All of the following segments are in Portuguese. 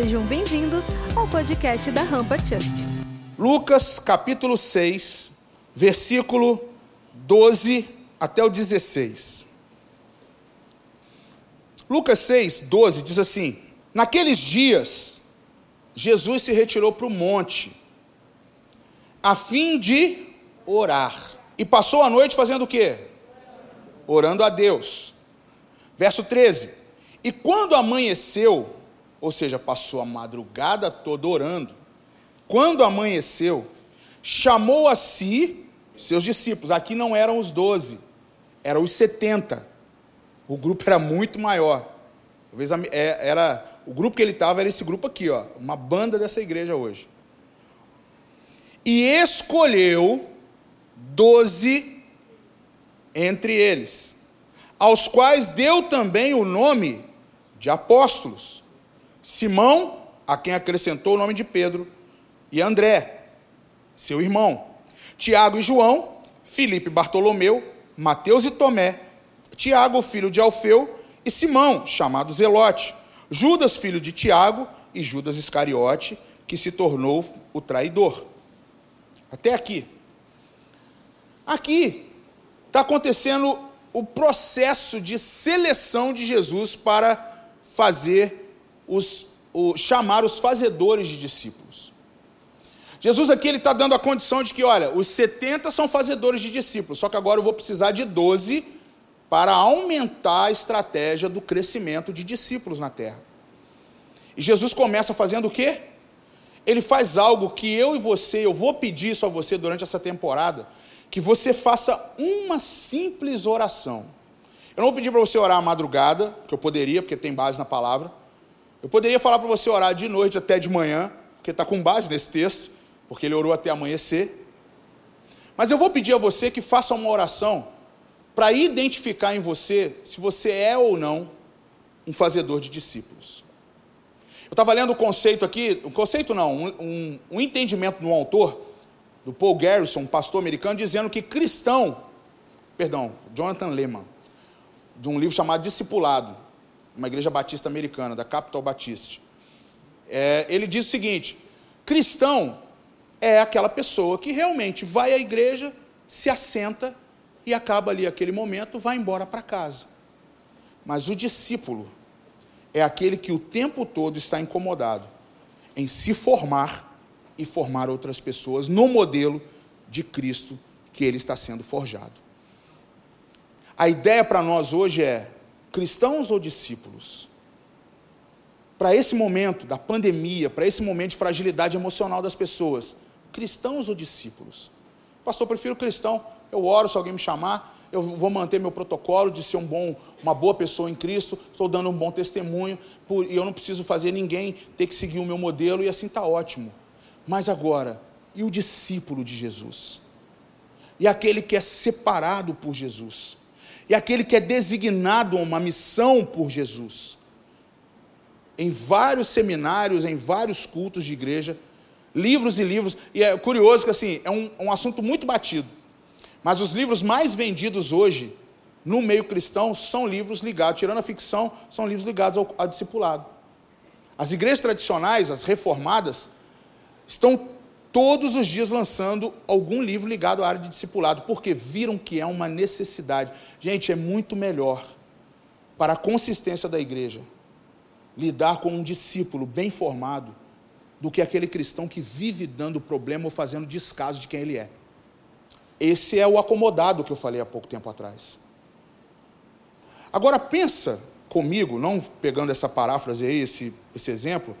Sejam bem-vindos ao podcast da Rampa Church. Lucas capítulo 6, versículo 12 até o 16. Lucas 6, 12 diz assim: Naqueles dias, Jesus se retirou para o monte, a fim de orar. E passou a noite fazendo o quê? Orando a Deus. Verso 13: E quando amanheceu, ou seja, passou a madrugada toda orando, quando amanheceu, chamou a si seus discípulos. Aqui não eram os doze, eram os setenta. O grupo era muito maior. Talvez é, era o grupo que ele estava era esse grupo aqui, ó, uma banda dessa igreja hoje. E escolheu doze entre eles, aos quais deu também o nome de apóstolos. Simão, a quem acrescentou o nome de Pedro, e André, seu irmão, Tiago e João, Filipe e Bartolomeu, Mateus e Tomé, Tiago, filho de Alfeu, e Simão, chamado Zelote, Judas, filho de Tiago, e Judas Iscariote, que se tornou o traidor. Até aqui. Aqui está acontecendo o processo de seleção de Jesus para fazer os, o, chamar os fazedores de discípulos. Jesus aqui ele está dando a condição de que, olha, os 70 são fazedores de discípulos, só que agora eu vou precisar de 12 para aumentar a estratégia do crescimento de discípulos na terra. E Jesus começa fazendo o quê? Ele faz algo que eu e você, eu vou pedir isso a você durante essa temporada, que você faça uma simples oração. Eu não vou pedir para você orar à madrugada, que eu poderia, porque tem base na palavra. Eu poderia falar para você orar de noite até de manhã, porque está com base nesse texto, porque ele orou até amanhecer. Mas eu vou pedir a você que faça uma oração para identificar em você se você é ou não um fazedor de discípulos. Eu estava lendo o conceito aqui, um conceito não, um, um, um entendimento um autor, do Paul Garrison, um pastor americano, dizendo que cristão, perdão, Jonathan Lehman, de um livro chamado Discipulado, uma igreja batista americana, da Capital Baptist. É, ele diz o seguinte: cristão é aquela pessoa que realmente vai à igreja, se assenta e acaba ali aquele momento, vai embora para casa. Mas o discípulo é aquele que o tempo todo está incomodado em se formar e formar outras pessoas no modelo de Cristo que ele está sendo forjado. A ideia para nós hoje é cristãos ou discípulos? Para esse momento da pandemia, para esse momento de fragilidade emocional das pessoas, cristãos ou discípulos? Pastor, eu prefiro cristão. Eu oro se alguém me chamar, eu vou manter meu protocolo de ser um bom, uma boa pessoa em Cristo, estou dando um bom testemunho, por, e eu não preciso fazer ninguém ter que seguir o meu modelo, e assim está ótimo. Mas agora, e o discípulo de Jesus? E aquele que é separado por Jesus? E aquele que é designado a uma missão por Jesus. Em vários seminários, em vários cultos de igreja, livros e livros, e é curioso que assim, é um, um assunto muito batido, mas os livros mais vendidos hoje, no meio cristão, são livros ligados, tirando a ficção, são livros ligados ao, ao discipulado. As igrejas tradicionais, as reformadas, estão todos os dias lançando algum livro ligado à área de discipulado, porque viram que é uma necessidade. Gente, é muito melhor para a consistência da igreja lidar com um discípulo bem formado do que aquele cristão que vive dando problema ou fazendo descaso de quem ele é. Esse é o acomodado que eu falei há pouco tempo atrás. Agora pensa comigo, não pegando essa paráfrase aí, esse, esse exemplo,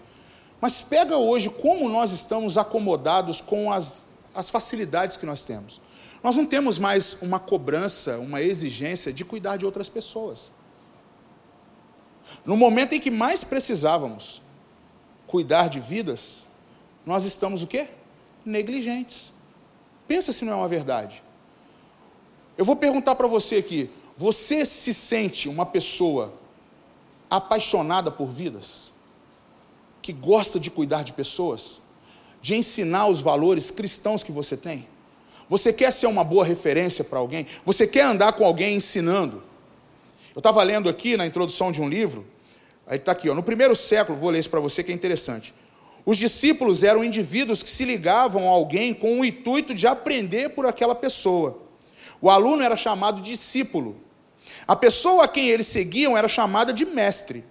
mas pega hoje como nós estamos acomodados com as, as facilidades que nós temos. Nós não temos mais uma cobrança, uma exigência de cuidar de outras pessoas. No momento em que mais precisávamos cuidar de vidas, nós estamos o quê? Negligentes. Pensa se não é uma verdade. Eu vou perguntar para você aqui: você se sente uma pessoa apaixonada por vidas? Que gosta de cuidar de pessoas, de ensinar os valores cristãos que você tem? Você quer ser uma boa referência para alguém? Você quer andar com alguém ensinando? Eu estava lendo aqui na introdução de um livro, Aí está aqui, ó, no primeiro século, vou ler isso para você que é interessante. Os discípulos eram indivíduos que se ligavam a alguém com o intuito de aprender por aquela pessoa. O aluno era chamado discípulo. A pessoa a quem eles seguiam era chamada de mestre.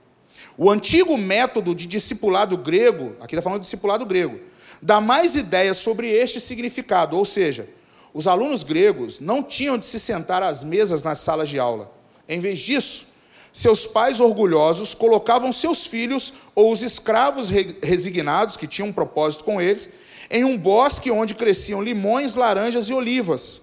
O antigo método de discipulado grego, aqui está falando de discipulado grego, dá mais ideias sobre este significado, ou seja, os alunos gregos não tinham de se sentar às mesas nas salas de aula. Em vez disso, seus pais orgulhosos colocavam seus filhos ou os escravos resignados, que tinham um propósito com eles, em um bosque onde cresciam limões, laranjas e olivas.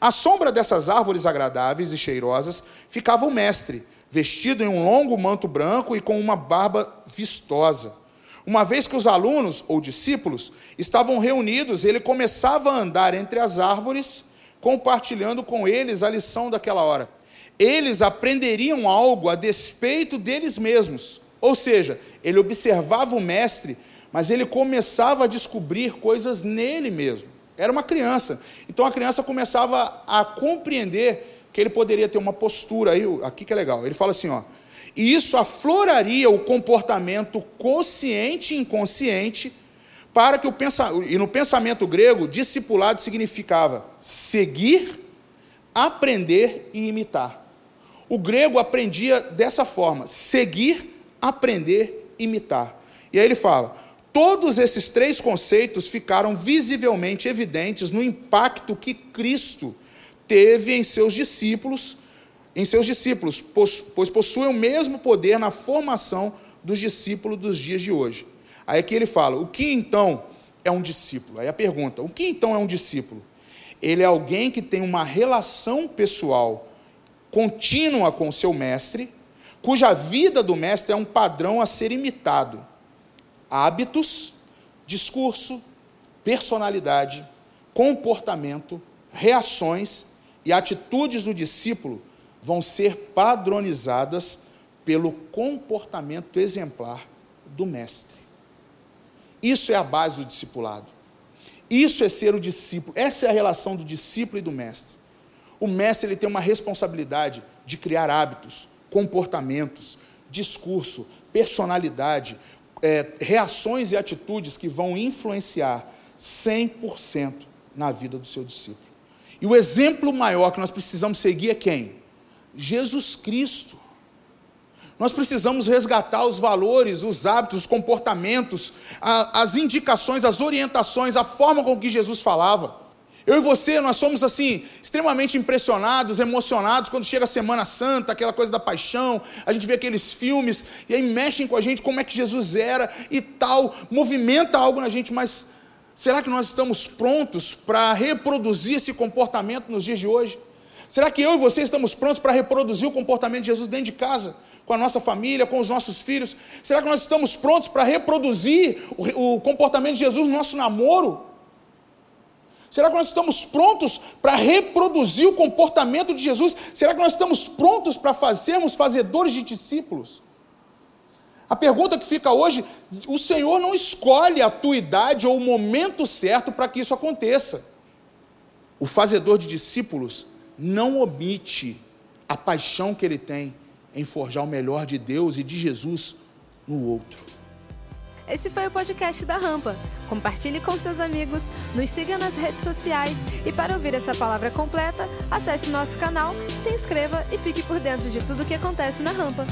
À sombra dessas árvores agradáveis e cheirosas ficava o mestre, vestido em um longo manto branco e com uma barba vistosa. Uma vez que os alunos ou discípulos estavam reunidos, ele começava a andar entre as árvores, compartilhando com eles a lição daquela hora. Eles aprenderiam algo a despeito deles mesmos. Ou seja, ele observava o mestre, mas ele começava a descobrir coisas nele mesmo. Era uma criança. Então a criança começava a compreender que ele poderia ter uma postura aí, aqui que é legal. Ele fala assim, ó, e isso afloraria o comportamento consciente e inconsciente para que o pensamento, e no pensamento grego, discipulado significava seguir, aprender e imitar. O grego aprendia dessa forma: seguir, aprender, imitar. E aí ele fala: todos esses três conceitos ficaram visivelmente evidentes no impacto que Cristo teve em seus discípulos, em seus discípulos, pois possuem o mesmo poder na formação dos discípulos dos dias de hoje. Aí aqui ele fala: o que então é um discípulo? Aí a pergunta: o que então é um discípulo? Ele é alguém que tem uma relação pessoal contínua com o seu mestre, cuja vida do mestre é um padrão a ser imitado. Hábitos, discurso, personalidade, comportamento, reações e atitudes do discípulo vão ser padronizadas pelo comportamento exemplar do mestre. Isso é a base do discipulado. Isso é ser o discípulo. Essa é a relação do discípulo e do mestre. O mestre ele tem uma responsabilidade de criar hábitos, comportamentos, discurso, personalidade, é, reações e atitudes que vão influenciar 100% na vida do seu discípulo. E o exemplo maior que nós precisamos seguir é quem? Jesus Cristo. Nós precisamos resgatar os valores, os hábitos, os comportamentos, as indicações, as orientações, a forma com que Jesus falava. Eu e você, nós somos assim, extremamente impressionados, emocionados quando chega a Semana Santa, aquela coisa da paixão, a gente vê aqueles filmes e aí mexem com a gente como é que Jesus era e tal, movimenta algo na gente, mas Será que nós estamos prontos para reproduzir esse comportamento nos dias de hoje? Será que eu e você estamos prontos para reproduzir o comportamento de Jesus dentro de casa, com a nossa família, com os nossos filhos? Será que nós estamos prontos para reproduzir o, o comportamento de Jesus no nosso namoro? Será que nós estamos prontos para reproduzir o comportamento de Jesus? Será que nós estamos prontos para fazermos fazedores de discípulos? A pergunta que fica hoje: o Senhor não escolhe a tua idade ou o momento certo para que isso aconteça. O fazedor de discípulos não omite a paixão que ele tem em forjar o melhor de Deus e de Jesus no outro. Esse foi o podcast da Rampa. Compartilhe com seus amigos, nos siga nas redes sociais e para ouvir essa palavra completa, acesse nosso canal, se inscreva e fique por dentro de tudo o que acontece na Rampa.